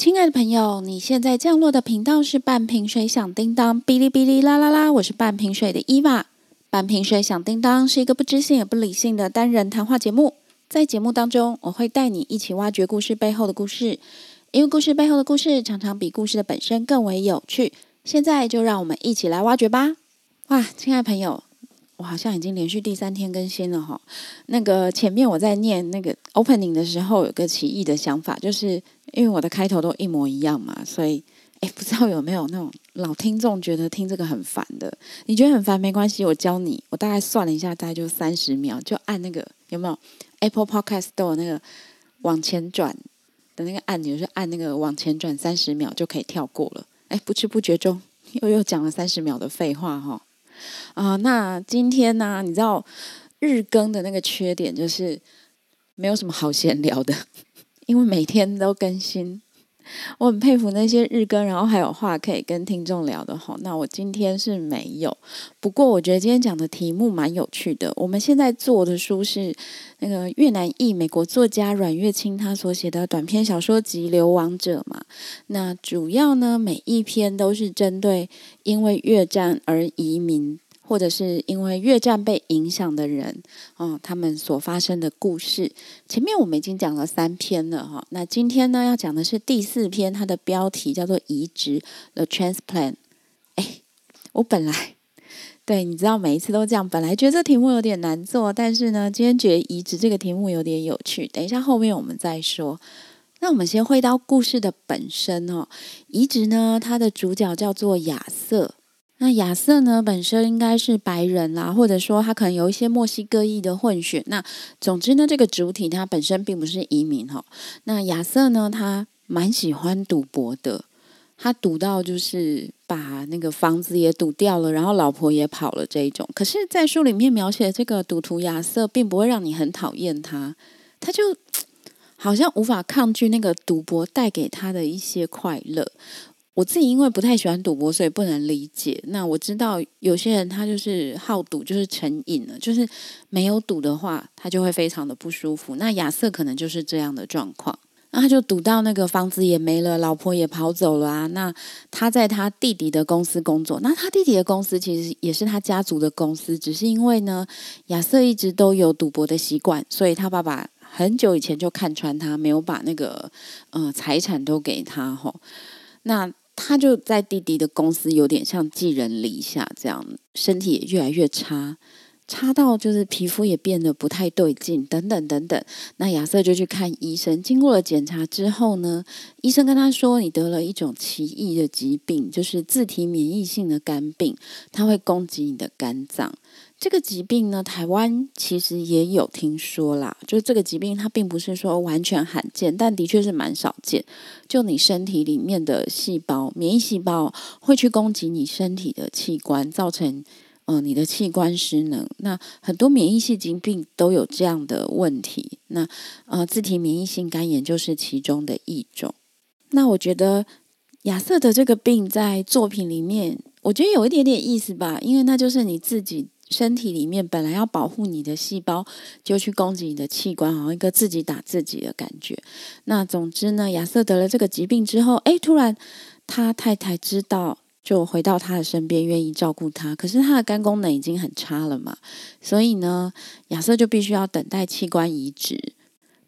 亲爱的朋友，你现在降落的频道是半瓶水响叮当，哔哩哔哩啦啦啦，我是半瓶水的伊娃。半瓶水响叮当是一个不知性也不理性的单人谈话节目，在节目当中，我会带你一起挖掘故事背后的故事，因为故事背后的故事常常比故事的本身更为有趣。现在就让我们一起来挖掘吧！哇，亲爱的朋友。我好像已经连续第三天更新了哈。那个前面我在念那个 opening 的时候，有个奇异的想法，就是因为我的开头都一模一样嘛，所以哎，不知道有没有那种老听众觉得听这个很烦的？你觉得很烦没关系，我教你。我大概算了一下，大概就三十秒，就按那个有没有 Apple Podcast 都有那个往前转的那个按钮，就按那个往前转三十秒就可以跳过了。哎，不知不觉中又又讲了三十秒的废话哈。啊，那今天呢？你知道日更的那个缺点就是没有什么好闲聊的，因为每天都更新。我很佩服那些日更，然后还有话可以跟听众聊的吼。那我今天是没有，不过我觉得今天讲的题目蛮有趣的。我们现在做的书是那个越南裔美国作家阮月清他所写的短篇小说集《流亡者》嘛。那主要呢，每一篇都是针对因为越战而移民。或者是因为越战被影响的人，哦，他们所发生的故事。前面我们已经讲了三篇了，哈。那今天呢，要讲的是第四篇，它的标题叫做《移植 The Transplant》。哎，我本来对你知道，每一次都这样，本来觉得这题目有点难做，但是呢，今天觉得移植这个题目有点有趣。等一下后面我们再说。那我们先回到故事的本身哦。移植呢，它的主角叫做亚瑟。那亚瑟呢，本身应该是白人啦，或者说他可能有一些墨西哥裔的混血。那总之呢，这个主体他本身并不是移民哈。那亚瑟呢，他蛮喜欢赌博的，他赌到就是把那个房子也赌掉了，然后老婆也跑了这一种。可是，在书里面描写这个赌徒亚瑟，并不会让你很讨厌他，他就 好像无法抗拒那个赌博带给他的一些快乐。我自己因为不太喜欢赌博，所以不能理解。那我知道有些人他就是好赌，就是成瘾了，就是没有赌的话，他就会非常的不舒服。那亚瑟可能就是这样的状况，那他就赌到那个房子也没了，老婆也跑走了啊。那他在他弟弟的公司工作，那他弟弟的公司其实也是他家族的公司，只是因为呢，亚瑟一直都有赌博的习惯，所以他爸爸很久以前就看穿他，没有把那个呃财产都给他吼。那他就在弟弟的公司，有点像寄人篱下这样，身体也越来越差，差到就是皮肤也变得不太对劲，等等等等。那亚瑟就去看医生，经过了检查之后呢，医生跟他说：“你得了一种奇异的疾病，就是自体免疫性的肝病，它会攻击你的肝脏。”这个疾病呢，台湾其实也有听说啦。就是这个疾病，它并不是说完全罕见，但的确是蛮少见。就你身体里面的细胞，免疫细胞会去攻击你身体的器官，造成呃你的器官失能。那很多免疫性疾病都有这样的问题。那呃自体免疫性肝炎就是其中的一种。那我觉得亚瑟的这个病在作品里面，我觉得有一点点意思吧，因为那就是你自己。身体里面本来要保护你的细胞，就去攻击你的器官，好像一个自己打自己的感觉。那总之呢，亚瑟得了这个疾病之后，哎，突然他太太知道，就回到他的身边，愿意照顾他。可是他的肝功能已经很差了嘛，所以呢，亚瑟就必须要等待器官移植。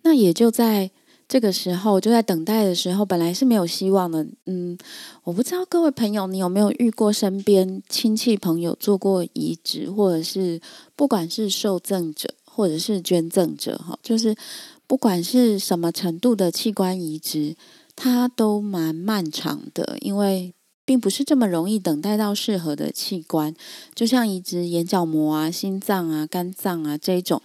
那也就在。这个时候就在等待的时候，本来是没有希望的。嗯，我不知道各位朋友，你有没有遇过身边亲戚朋友做过移植，或者是不管是受赠者或者是捐赠者，哈，就是不管是什么程度的器官移植，它都蛮漫长的，因为并不是这么容易等待到适合的器官。就像移植眼角膜啊、心脏啊、肝脏啊这种。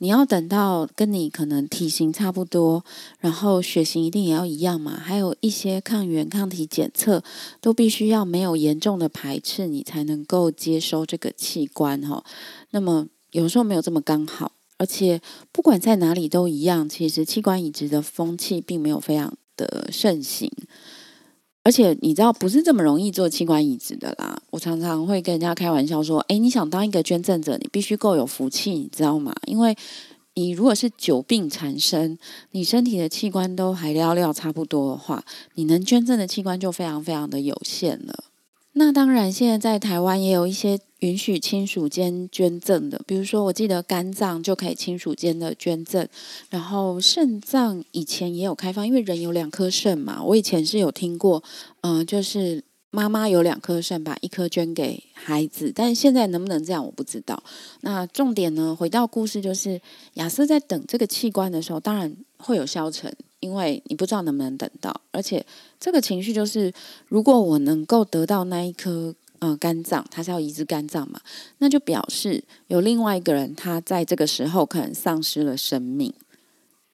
你要等到跟你可能体型差不多，然后血型一定也要一样嘛，还有一些抗原抗体检测都必须要没有严重的排斥，你才能够接收这个器官哈。那么有时候没有这么刚好，而且不管在哪里都一样，其实器官移植的风气并没有非常的盛行。而且你知道不是这么容易做器官移植的啦。我常常会跟人家开玩笑说：“哎，你想当一个捐赠者，你必须够有福气，你知道吗？因为你如果是久病缠身，你身体的器官都还寥寥差不多的话，你能捐赠的器官就非常非常的有限了。那当然，现在在台湾也有一些允许亲属间捐赠的，比如说，我记得肝脏就可以亲属间的捐赠，然后肾脏以前也有开放，因为人有两颗肾嘛，我以前是有听过，嗯，就是。妈妈有两颗肾，把一颗捐给孩子，但是现在能不能这样，我不知道。那重点呢？回到故事，就是亚瑟在等这个器官的时候，当然会有消沉，因为你不知道能不能等到。而且这个情绪就是，如果我能够得到那一颗呃肝脏，他是要移植肝脏嘛，那就表示有另外一个人，他在这个时候可能丧失了生命，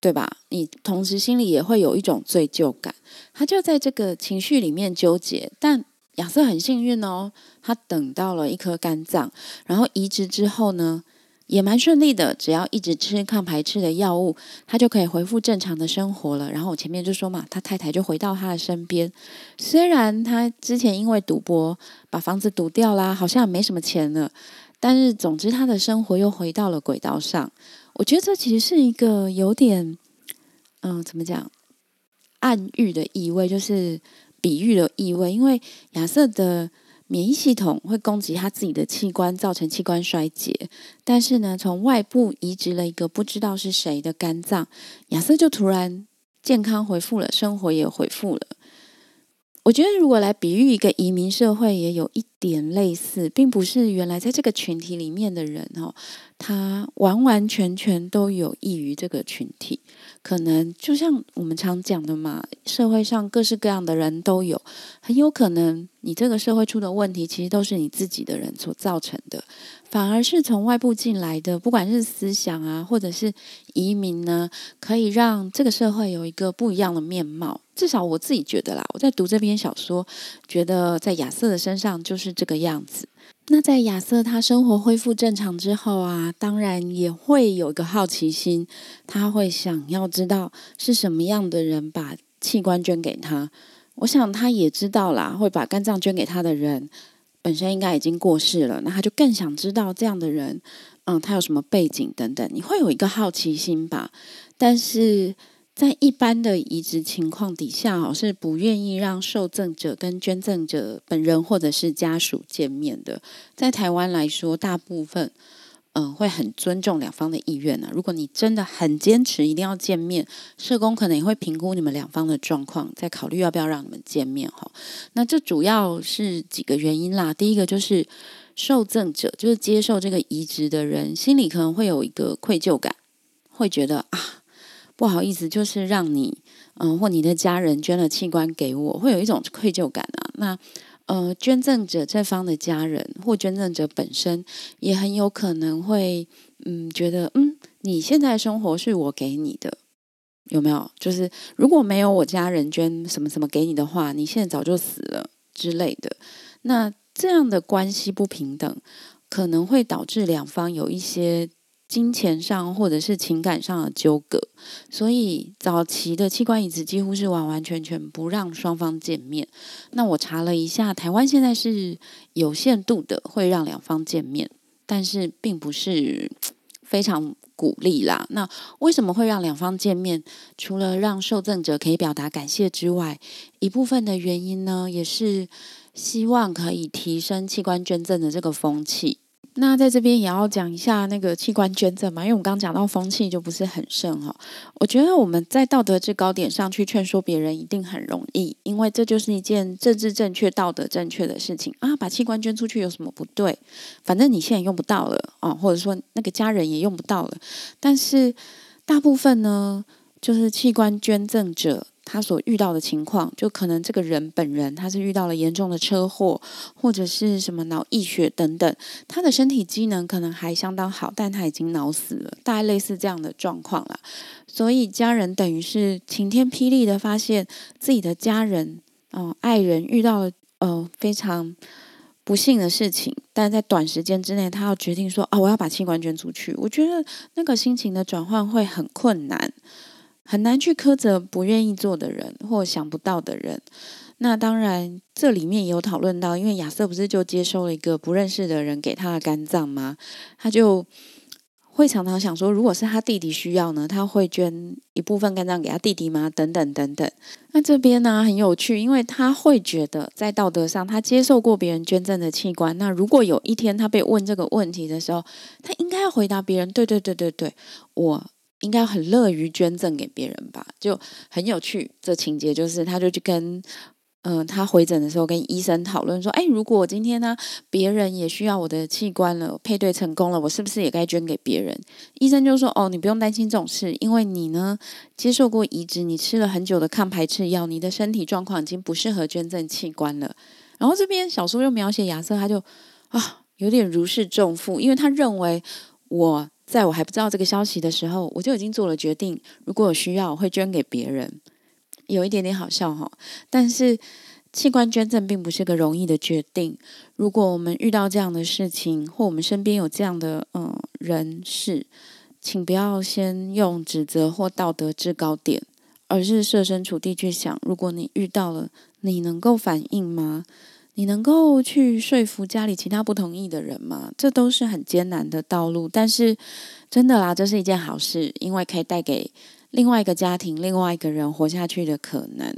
对吧？你同时心里也会有一种罪疚感。他就在这个情绪里面纠结，但亚瑟很幸运哦，他等到了一颗肝脏，然后移植之后呢，也蛮顺利的，只要一直吃抗排斥的药物，他就可以恢复正常的生活了。然后我前面就说嘛，他太太就回到他的身边，虽然他之前因为赌博把房子赌掉啦，好像没什么钱了，但是总之他的生活又回到了轨道上。我觉得这其实是一个有点，嗯，怎么讲？暗喻的意味就是比喻的意味，因为亚瑟的免疫系统会攻击他自己的器官，造成器官衰竭。但是呢，从外部移植了一个不知道是谁的肝脏，亚瑟就突然健康恢复了，生活也恢复了。我觉得，如果来比喻一个移民社会，也有一点类似，并不是原来在这个群体里面的人哦，他完完全全都有益于这个群体。可能就像我们常讲的嘛，社会上各式各样的人都有，很有可能你这个社会出的问题，其实都是你自己的人所造成的，反而是从外部进来的，不管是思想啊，或者是移民呢，可以让这个社会有一个不一样的面貌。至少我自己觉得啦，我在读这篇小说，觉得在亚瑟的身上就是这个样子。那在亚瑟他生活恢复正常之后啊，当然也会有一个好奇心，他会想要知道是什么样的人把器官捐给他。我想他也知道啦，会把肝脏捐给他的人本身应该已经过世了，那他就更想知道这样的人，嗯，他有什么背景等等，你会有一个好奇心吧？但是。在一般的移植情况底下，哦，是不愿意让受赠者跟捐赠者本人或者是家属见面的。在台湾来说，大部分嗯会很尊重两方的意愿呢。如果你真的很坚持一定要见面，社工可能也会评估你们两方的状况，再考虑要不要让你们见面哈。那这主要是几个原因啦。第一个就是受赠者，就是接受这个移植的人，心里可能会有一个愧疚感，会觉得啊。不好意思，就是让你，嗯，或你的家人捐了器官给我，会有一种愧疚感啊。那，呃，捐赠者这方的家人或捐赠者本身也很有可能会，嗯，觉得，嗯，你现在生活是我给你的，有没有？就是如果没有我家人捐什么什么给你的话，你现在早就死了之类的。那这样的关系不平等，可能会导致两方有一些。金钱上或者是情感上的纠葛，所以早期的器官移植几乎是完完全全不让双方见面。那我查了一下，台湾现在是有限度的会让两方见面，但是并不是非常鼓励啦。那为什么会让两方见面？除了让受赠者可以表达感谢之外，一部分的原因呢，也是希望可以提升器官捐赠的这个风气。那在这边也要讲一下那个器官捐赠嘛，因为我们刚讲到风气就不是很盛哈。我觉得我们在道德制高点上去劝说别人一定很容易，因为这就是一件政治正确、道德正确的事情啊。把器官捐出去有什么不对？反正你现在用不到了啊，或者说那个家人也用不到了。但是大部分呢，就是器官捐赠者。他所遇到的情况，就可能这个人本人他是遇到了严重的车祸，或者是什么脑溢血等等，他的身体机能可能还相当好，但他已经脑死了，大概类似这样的状况了。所以家人等于是晴天霹雳的发现自己的家人，哦，爱人遇到了呃非常不幸的事情，但在短时间之内，他要决定说啊，我要把器官捐出去。我觉得那个心情的转换会很困难。很难去苛责不愿意做的人或想不到的人。那当然，这里面也有讨论到，因为亚瑟不是就接收了一个不认识的人给他的肝脏吗？他就会常常想说，如果是他弟弟需要呢，他会捐一部分肝脏给他弟弟吗？等等等等。那这边呢很有趣，因为他会觉得在道德上，他接受过别人捐赠的器官。那如果有一天他被问这个问题的时候，他应该要回答别人：对对对对对，我应该很乐于捐赠给别人吧？就很有趣。这情节就是，他就去跟。嗯，他回诊的时候跟医生讨论说：“哎，如果今天呢，别人也需要我的器官了，配对成功了，我是不是也该捐给别人？”医生就说：“哦，你不用担心这种事，因为你呢接受过移植，你吃了很久的抗排斥药，你的身体状况已经不适合捐赠器官了。”然后这边小说又描写亚瑟，他就啊有点如释重负，因为他认为我在我还不知道这个消息的时候，我就已经做了决定，如果有需要，我会捐给别人。有一点点好笑哈，但是器官捐赠并不是个容易的决定。如果我们遇到这样的事情，或我们身边有这样的嗯人士，请不要先用指责或道德制高点，而是设身处地去想：如果你遇到了，你能够反应吗？你能够去说服家里其他不同意的人吗？这都是很艰难的道路。但是真的啦，这是一件好事，因为可以带给。另外一个家庭，另外一个人活下去的可能，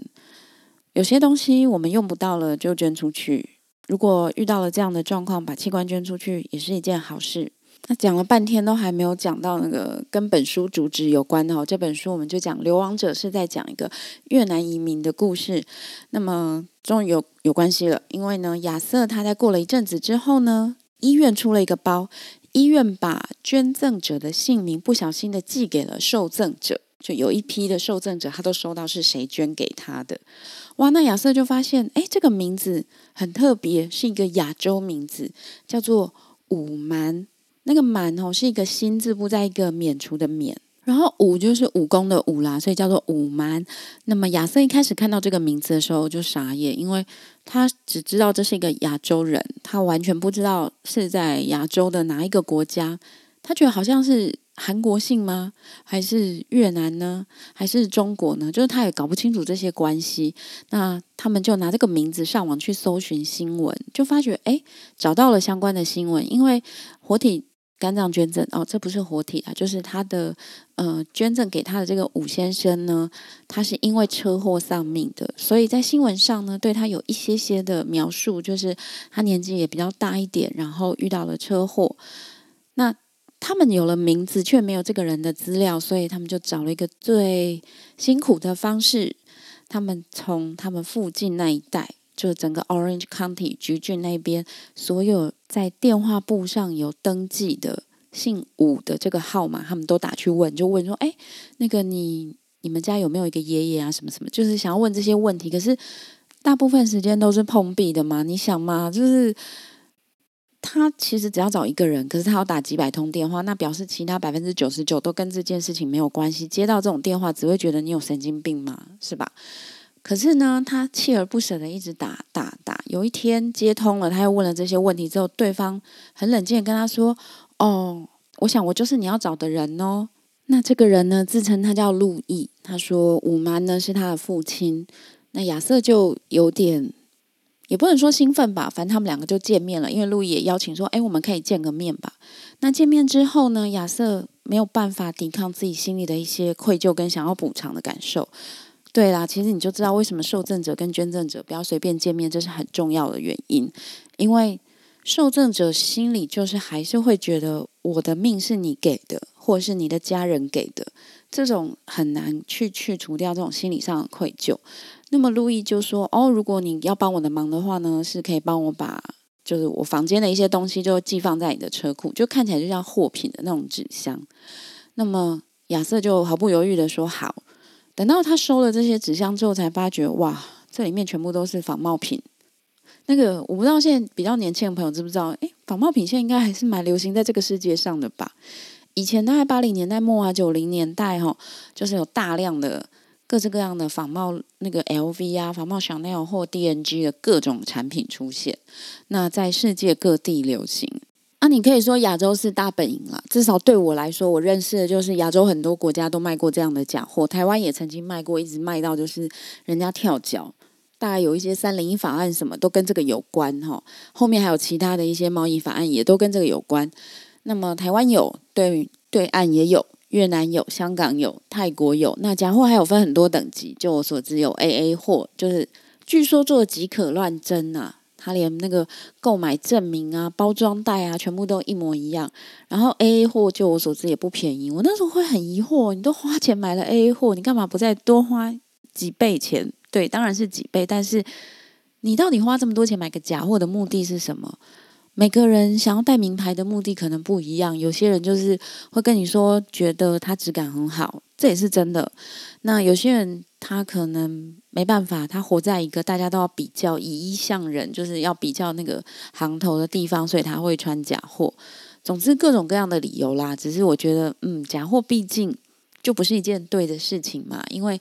有些东西我们用不到了就捐出去。如果遇到了这样的状况，把器官捐出去也是一件好事。那讲了半天都还没有讲到那个跟本书主旨有关的哦。这本书我们就讲《流亡者》是在讲一个越南移民的故事。那么终于有有关系了，因为呢，亚瑟他在过了一阵子之后呢，医院出了一个包，医院把捐赠者的姓名不小心的寄给了受赠者。就有一批的受赠者，他都收到是谁捐给他的。哇，那亚瑟就发现，哎，这个名字很特别，是一个亚洲名字，叫做武蛮。那个蛮哦，是一个心字部，在一个免除的免，然后武就是武功的武啦，所以叫做武蛮。那么亚瑟一开始看到这个名字的时候就傻眼，因为他只知道这是一个亚洲人，他完全不知道是在亚洲的哪一个国家，他觉得好像是。韩国姓吗？还是越南呢？还是中国呢？就是他也搞不清楚这些关系。那他们就拿这个名字上网去搜寻新闻，就发觉哎，找到了相关的新闻。因为活体肝脏捐赠哦，这不是活体啊，就是他的呃捐赠给他的这个武先生呢，他是因为车祸丧命的。所以在新闻上呢，对他有一些些的描述，就是他年纪也比较大一点，然后遇到了车祸。那他们有了名字，却没有这个人的资料，所以他们就找了一个最辛苦的方式。他们从他们附近那一带，就整个 Orange County 橘郡那边，所有在电话簿上有登记的姓武的这个号码，他们都打去问，就问说：“哎，那个你你们家有没有一个爷爷啊？什么什么？就是想要问这些问题。可是大部分时间都是碰壁的嘛？你想嘛，就是。”他其实只要找一个人，可是他要打几百通电话，那表示其他百分之九十九都跟这件事情没有关系。接到这种电话，只会觉得你有神经病嘛，是吧？可是呢，他锲而不舍的一直打打打。有一天接通了，他又问了这些问题之后，对方很冷静的跟他说：“哦，我想我就是你要找的人哦。”那这个人呢，自称他叫路易，他说五蛮呢是他的父亲。那亚瑟就有点。也不能说兴奋吧，反正他们两个就见面了。因为路易也邀请说：“哎，我们可以见个面吧。”那见面之后呢，亚瑟没有办法抵抗自己心里的一些愧疚跟想要补偿的感受。对啦，其实你就知道为什么受赠者跟捐赠者不要随便见面，这是很重要的原因。因为受赠者心里就是还是会觉得我的命是你给的，或者是你的家人给的，这种很难去去除掉这种心理上的愧疚。那么路易就说：“哦，如果你要帮我的忙的话呢，是可以帮我把就是我房间的一些东西就寄放在你的车库，就看起来就像货品的那种纸箱。”那么亚瑟就毫不犹豫的说：“好。”等到他收了这些纸箱之后，才发觉哇，这里面全部都是仿冒品。那个我不知道现在比较年轻的朋友知不知道？诶，仿冒品现在应该还是蛮流行在这个世界上的吧？以前大概八零年代末啊，九零年代哈，就是有大量的。各式各样的仿冒那个 LV 啊，仿冒 Chanel 或 DNG 的各种产品出现，那在世界各地流行。那你可以说亚洲是大本营了，至少对我来说，我认识的就是亚洲很多国家都卖过这样的假货，台湾也曾经卖过，一直卖到就是人家跳脚。大概有一些三零一法案什么都跟这个有关哈，后面还有其他的一些贸易法案也都跟这个有关。那么台湾有对对岸也有，越南有，香港有，泰国有。那假货还有分很多等级，就我所知有 A A 货，就是据说做即可乱真啊。他连那个购买证明啊、包装袋啊，全部都一模一样。然后 A A 货，就我所知也不便宜。我那时候会很疑惑，你都花钱买了 A A 货，你干嘛不再多花几倍钱？对，当然是几倍，但是你到底花这么多钱买个假货的目的是什么？每个人想要带名牌的目的可能不一样。有些人就是会跟你说，觉得它质感很好，这也是真的。那有些人。他可能没办法，他活在一个大家都要比较以一向人，就是要比较那个行头的地方，所以他会穿假货。总之各种各样的理由啦。只是我觉得，嗯，假货毕竟就不是一件对的事情嘛，因为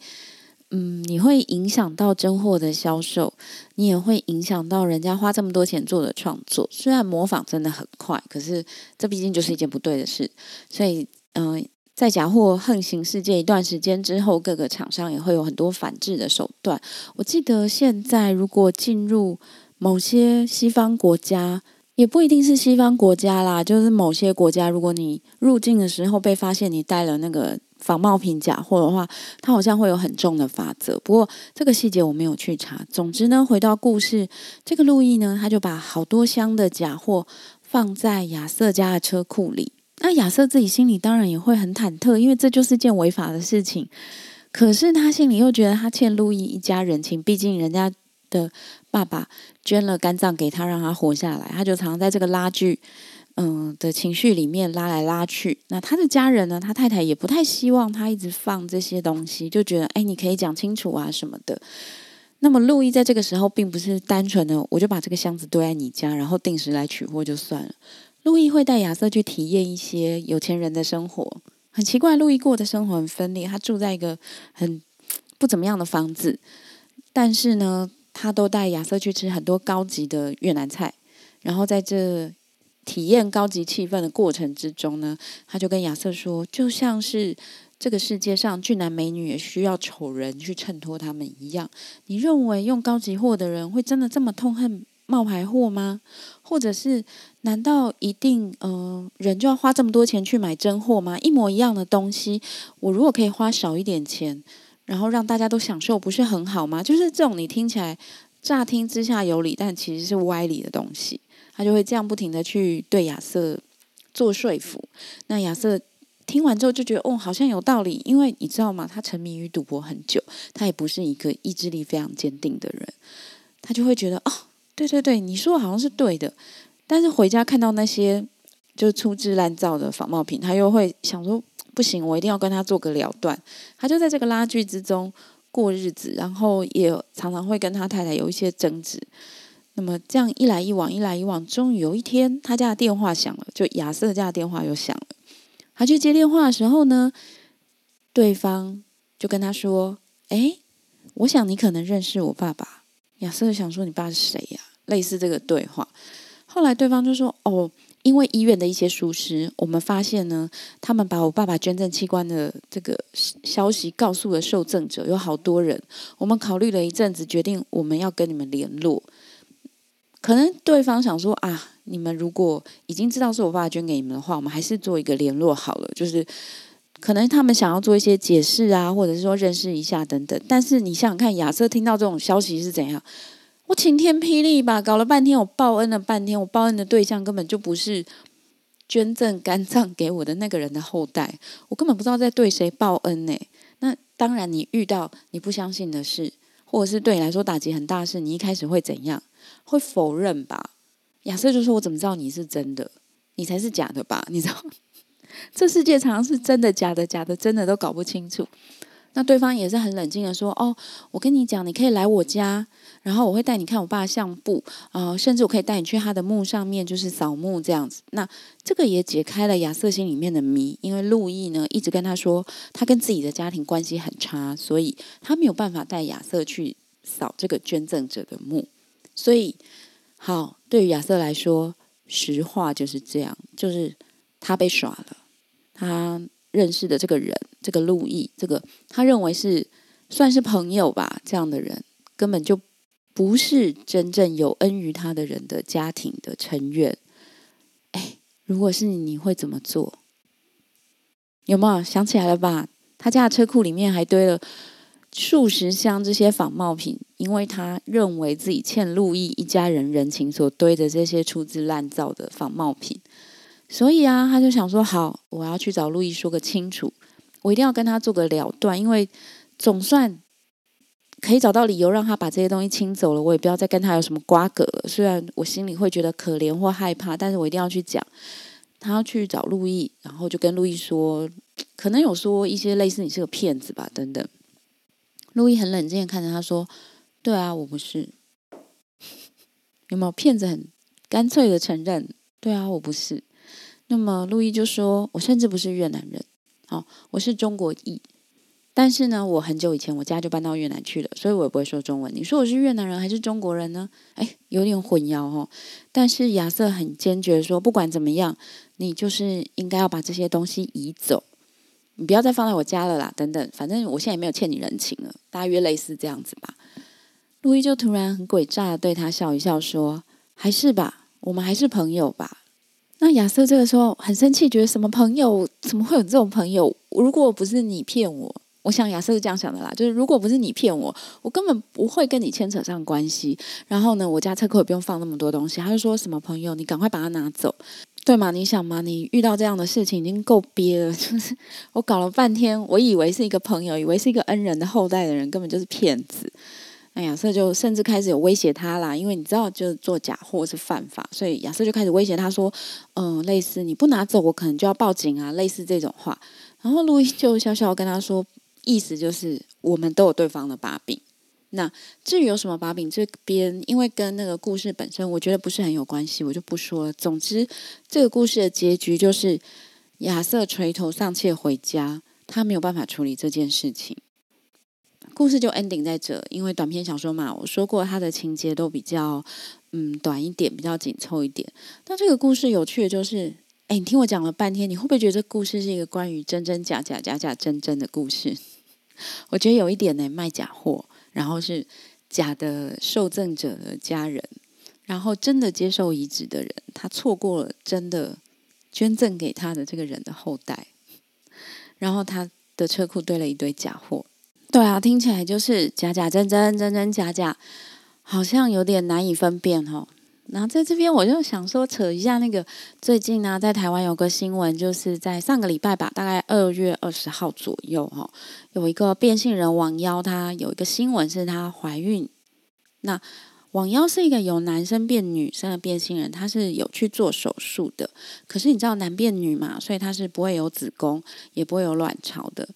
嗯，你会影响到真货的销售，你也会影响到人家花这么多钱做的创作。虽然模仿真的很快，可是这毕竟就是一件不对的事，所以嗯。在假货横行世界一段时间之后，各个厂商也会有很多反制的手段。我记得现在如果进入某些西方国家，也不一定是西方国家啦，就是某些国家，如果你入境的时候被发现你带了那个仿冒品假货的话，它好像会有很重的法则。不过这个细节我没有去查。总之呢，回到故事，这个路易呢，他就把好多箱的假货放在亚瑟家的车库里。那亚瑟自己心里当然也会很忐忑，因为这就是件违法的事情。可是他心里又觉得他欠路易一家人情，毕竟人家的爸爸捐了肝脏给他，让他活下来。他就常常在这个拉锯，嗯的情绪里面拉来拉去。那他的家人呢？他太太也不太希望他一直放这些东西，就觉得哎，你可以讲清楚啊什么的。那么路易在这个时候并不是单纯的，我就把这个箱子堆在你家，然后定时来取货就算了。路易会带亚瑟去体验一些有钱人的生活。很奇怪，路易过的生活很分裂。他住在一个很不怎么样的房子，但是呢，他都带亚瑟去吃很多高级的越南菜。然后在这体验高级气氛的过程之中呢，他就跟亚瑟说：“就像是这个世界上俊男美女也需要丑人去衬托他们一样。你认为用高级货的人会真的这么痛恨？”冒牌货吗？或者是难道一定嗯人就要花这么多钱去买真货吗？一模一样的东西，我如果可以花少一点钱，然后让大家都享受，不是很好吗？就是这种你听起来乍听之下有理，但其实是歪理的东西，他就会这样不停的去对亚瑟做说服。那亚瑟听完之后就觉得哦，好像有道理，因为你知道吗？他沉迷于赌博很久，他也不是一个意志力非常坚定的人，他就会觉得哦。对对对，你说的好像是对的，但是回家看到那些就粗制滥造的仿冒品，他又会想说不行，我一定要跟他做个了断。他就在这个拉锯之中过日子，然后也常常会跟他太太有一些争执。那么这样一来一往，一来一往，终于有一天，他家的电话响了，就亚瑟家的电话又响了。他去接电话的时候呢，对方就跟他说：“哎，我想你可能认识我爸爸。”亚瑟想说：“你爸是谁呀？”类似这个对话，后来对方就说：“哦，因为医院的一些疏失，我们发现呢，他们把我爸爸捐赠器官的这个消息告诉了受赠者，有好多人。我们考虑了一阵子，决定我们要跟你们联络。可能对方想说啊，你们如果已经知道是我爸爸捐给你们的话，我们还是做一个联络好了。就是可能他们想要做一些解释啊，或者是说认识一下等等。但是你想想看，亚瑟听到这种消息是怎样？”我晴天霹雳吧，搞了半天，我报恩了半天，我报恩的对象根本就不是捐赠肝脏给我的那个人的后代，我根本不知道在对谁报恩呢。那当然，你遇到你不相信的事，或者是对你来说打击很大事，你一开始会怎样？会否认吧？亚瑟就说：“我怎么知道你是真的？你才是假的吧？你知道，这世界常常是真的、假的、假的、真的都搞不清楚。”那对方也是很冷静的说：“哦，我跟你讲，你可以来我家。”然后我会带你看我爸的相簿啊，甚至我可以带你去他的墓上面，就是扫墓这样子。那这个也解开了亚瑟心里面的谜，因为路易呢一直跟他说，他跟自己的家庭关系很差，所以他没有办法带亚瑟去扫这个捐赠者的墓。所以，好，对于亚瑟来说，实话就是这样，就是他被耍了。他认识的这个人，这个路易，这个他认为是算是朋友吧，这样的人根本就。不是真正有恩于他的人的家庭的成员，哎，如果是你，你会怎么做？有没有想起来了吧？他家的车库里面还堆了数十箱这些仿冒品，因为他认为自己欠路易一家人人情，所堆的这些粗制滥造的仿冒品。所以啊，他就想说：好，我要去找路易说个清楚，我一定要跟他做个了断，因为总算可以找到理由让他把这些东西清走了，我也不要再跟他有什么瓜葛了。虽然我心里会觉得可怜或害怕，但是我一定要去讲。他要去找路易，然后就跟路易说，可能有说一些类似“你是个骗子”吧，等等。路易很冷静的看着他说：“对啊，我不是。有没有骗子？很干脆的承认，对啊，我不是。那么路易就说：我甚至不是越南人，好，我是中国裔。但是呢，我很久以前我家就搬到越南去了，所以我也不会说中文。你说我是越南人还是中国人呢？哎，有点混淆哦。但是亚瑟很坚决说，不管怎么样。”你就是应该要把这些东西移走，你不要再放在我家了啦。等等，反正我现在也没有欠你人情了，大约类似这样子吧。路易就突然很诡诈的对他笑一笑，说：“还是吧，我们还是朋友吧。”那亚瑟这个时候很生气，觉得什么朋友？怎么会有这种朋友？如果不是你骗我，我想亚瑟是这样想的啦，就是如果不是你骗我，我根本不会跟你牵扯上关系。然后呢，我家车库也不用放那么多东西。他就说什么朋友？你赶快把它拿走。对嘛？你想嘛？你遇到这样的事情已经够憋了。就是我搞了半天，我以为是一个朋友，以为是一个恩人的后代的人，根本就是骗子。那亚瑟就甚至开始有威胁他啦，因为你知道，就是做假货是犯法，所以亚瑟就开始威胁他说：“嗯，类似你不拿走，我可能就要报警啊，类似这种话。”然后路易就笑笑跟他说：“意思就是我们都有对方的把柄。”那至于有什么把柄，这边因为跟那个故事本身，我觉得不是很有关系，我就不说了。总之，这个故事的结局就是亚瑟垂头丧气回家，他没有办法处理这件事情。故事就 ending 在这，因为短篇小说嘛，我说过它的情节都比较嗯短一点，比较紧凑一点。但这个故事有趣的就是，哎，你听我讲了半天，你会不会觉得这故事是一个关于真真假假、假假真真的故事？我觉得有一点呢，卖假货。然后是假的受赠者的家人，然后真的接受移植的人，他错过了真的捐赠给他的这个人的后代，然后他的车库堆了一堆假货。对啊，听起来就是假假真真，真真假假，好像有点难以分辨哦。然后在这边，我就想说扯一下那个最近呢，在台湾有个新闻，就是在上个礼拜吧，大概二月二十号左右哈，有一个变性人网妖，她有一个新闻是她怀孕。那网妖是一个由男生变女生的变性人，他是有去做手术的。可是你知道男变女嘛，所以他是不会有子宫，也不会有卵巢的。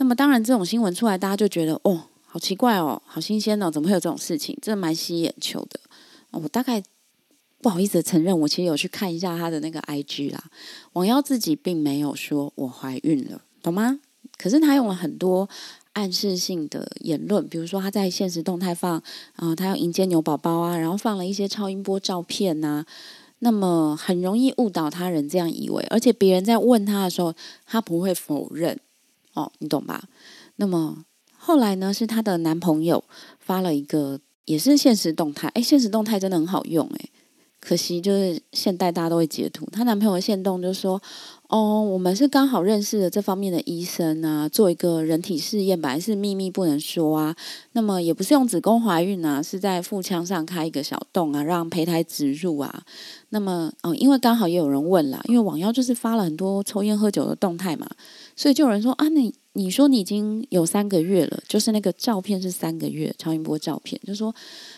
那么当然，这种新闻出来，大家就觉得哦，好奇怪哦，好新鲜哦，怎么会有这种事情？真的蛮吸眼球的。我大概不好意思承认，我其实有去看一下他的那个 IG 啦。王妖自己并没有说我怀孕了，懂吗？可是他用了很多暗示性的言论，比如说他在现实动态放，啊，他要迎接牛宝宝啊，然后放了一些超音波照片呐，那么很容易误导他人这样以为，而且别人在问他的时候，他不会否认，哦，你懂吧？那么后来呢，是她的男朋友发了一个。也是现实动态，哎，现实动态真的很好用，哎，可惜就是现代大家都会截图。她男朋友的现动就说：“哦，我们是刚好认识的这方面的医生啊，做一个人体试验，本来是秘密不能说啊。那么也不是用子宫怀孕啊，是在腹腔上开一个小洞啊，让胚胎植入啊。那么哦，因为刚好也有人问啦，因为网妖就是发了很多抽烟喝酒的动态嘛，所以就有人说啊，你。”你说你已经有三个月了，就是那个照片是三个月超音波照片，就说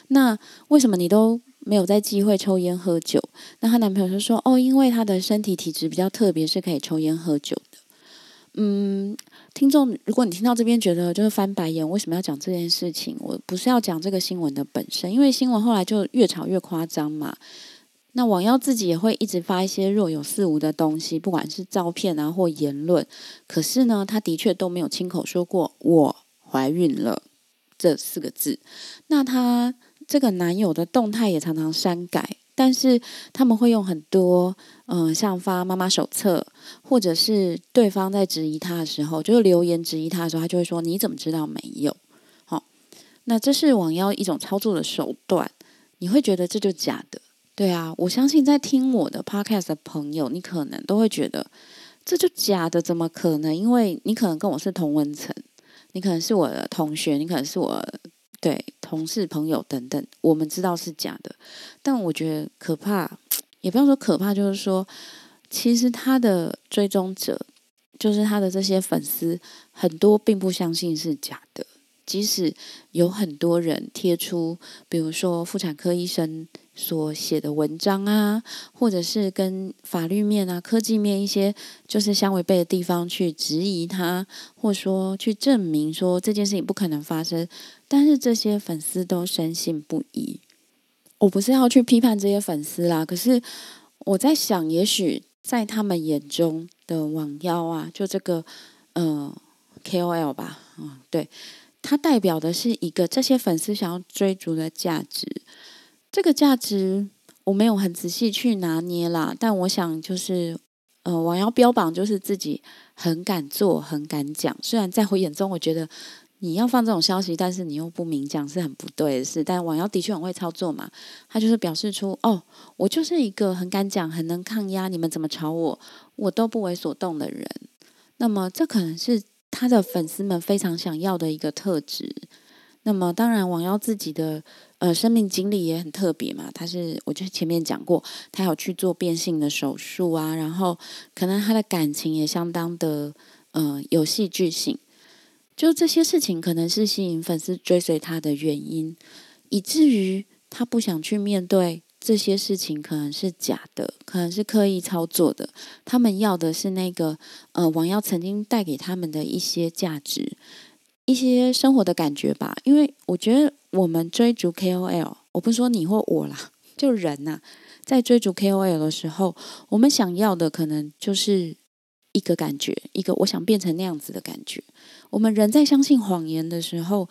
那为什么你都没有在忌讳抽烟喝酒？那她男朋友就说哦，因为她的身体体质比较特别，是可以抽烟喝酒的。嗯，听众，如果你听到这边觉得就是翻白眼，为什么要讲这件事情？我不是要讲这个新闻的本身，因为新闻后来就越炒越夸张嘛。那网妖自己也会一直发一些若有似无的东西，不管是照片啊或言论。可是呢，他的确都没有亲口说过“我怀孕了”这四个字。那他这个男友的动态也常常删改，但是他们会用很多，嗯，像发妈妈手册，或者是对方在质疑他的时候，就是留言质疑他的时候，他就会说：“你怎么知道没有？”好，那这是网妖一种操作的手段，你会觉得这就假的。对啊，我相信在听我的 podcast 的朋友，你可能都会觉得这就假的，怎么可能？因为你可能跟我是同文层，你可能是我的同学，你可能是我对同事、朋友等等，我们知道是假的。但我觉得可怕，也不要说可怕，就是说，其实他的追踪者，就是他的这些粉丝，很多并不相信是假的。即使有很多人贴出，比如说妇产科医生所写的文章啊，或者是跟法律面啊、科技面一些就是相违背的地方去质疑他，或说去证明说这件事情不可能发生，但是这些粉丝都深信不疑。我不是要去批判这些粉丝啦，可是我在想，也许在他们眼中的网妖啊，就这个嗯 KOL 吧，嗯，对。它代表的是一个这些粉丝想要追逐的价值，这个价值我没有很仔细去拿捏啦，但我想就是，呃，我要标榜就是自己很敢做、很敢讲。虽然在我眼中，我觉得你要放这种消息，但是你又不明讲是很不对的事。但王瑶的确很会操作嘛，他就是表示出哦，我就是一个很敢讲、很能抗压，你们怎么吵我，我都不为所动的人。那么这可能是。他的粉丝们非常想要的一个特质。那么，当然，王瑶自己的呃生命经历也很特别嘛。他是，我就前面讲过，他有去做变性的手术啊，然后可能他的感情也相当的呃有戏剧性。就这些事情，可能是吸引粉丝追随他的原因，以至于他不想去面对。这些事情可能是假的，可能是刻意操作的。他们要的是那个呃，王耀曾经带给他们的一些价值、一些生活的感觉吧。因为我觉得我们追逐 KOL，我不说你或我啦，就人呐，在追逐 KOL 的时候，我们想要的可能就是一个感觉，一个我想变成那样子的感觉。我们人在相信谎言的时候，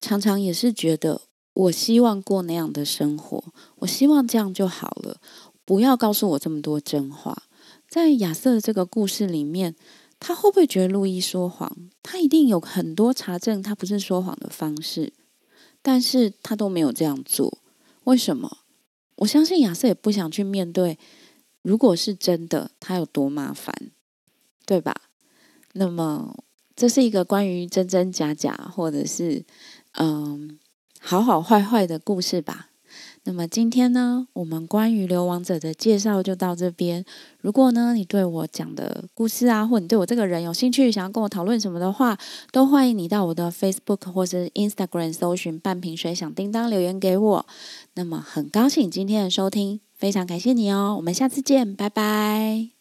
常常也是觉得。我希望过那样的生活，我希望这样就好了，不要告诉我这么多真话。在亚瑟这个故事里面，他会不会觉得路易说谎？他一定有很多查证他不是说谎的方式，但是他都没有这样做。为什么？我相信亚瑟也不想去面对，如果是真的，他有多麻烦，对吧？那么，这是一个关于真真假假，或者是嗯。好好坏坏的故事吧。那么今天呢，我们关于流亡者的介绍就到这边。如果呢，你对我讲的故事啊，或你对我这个人有兴趣，想要跟我讨论什么的话，都欢迎你到我的 Facebook 或是 Instagram 搜寻“半瓶水响叮当”留言给我。那么很高兴今天的收听，非常感谢你哦。我们下次见，拜拜。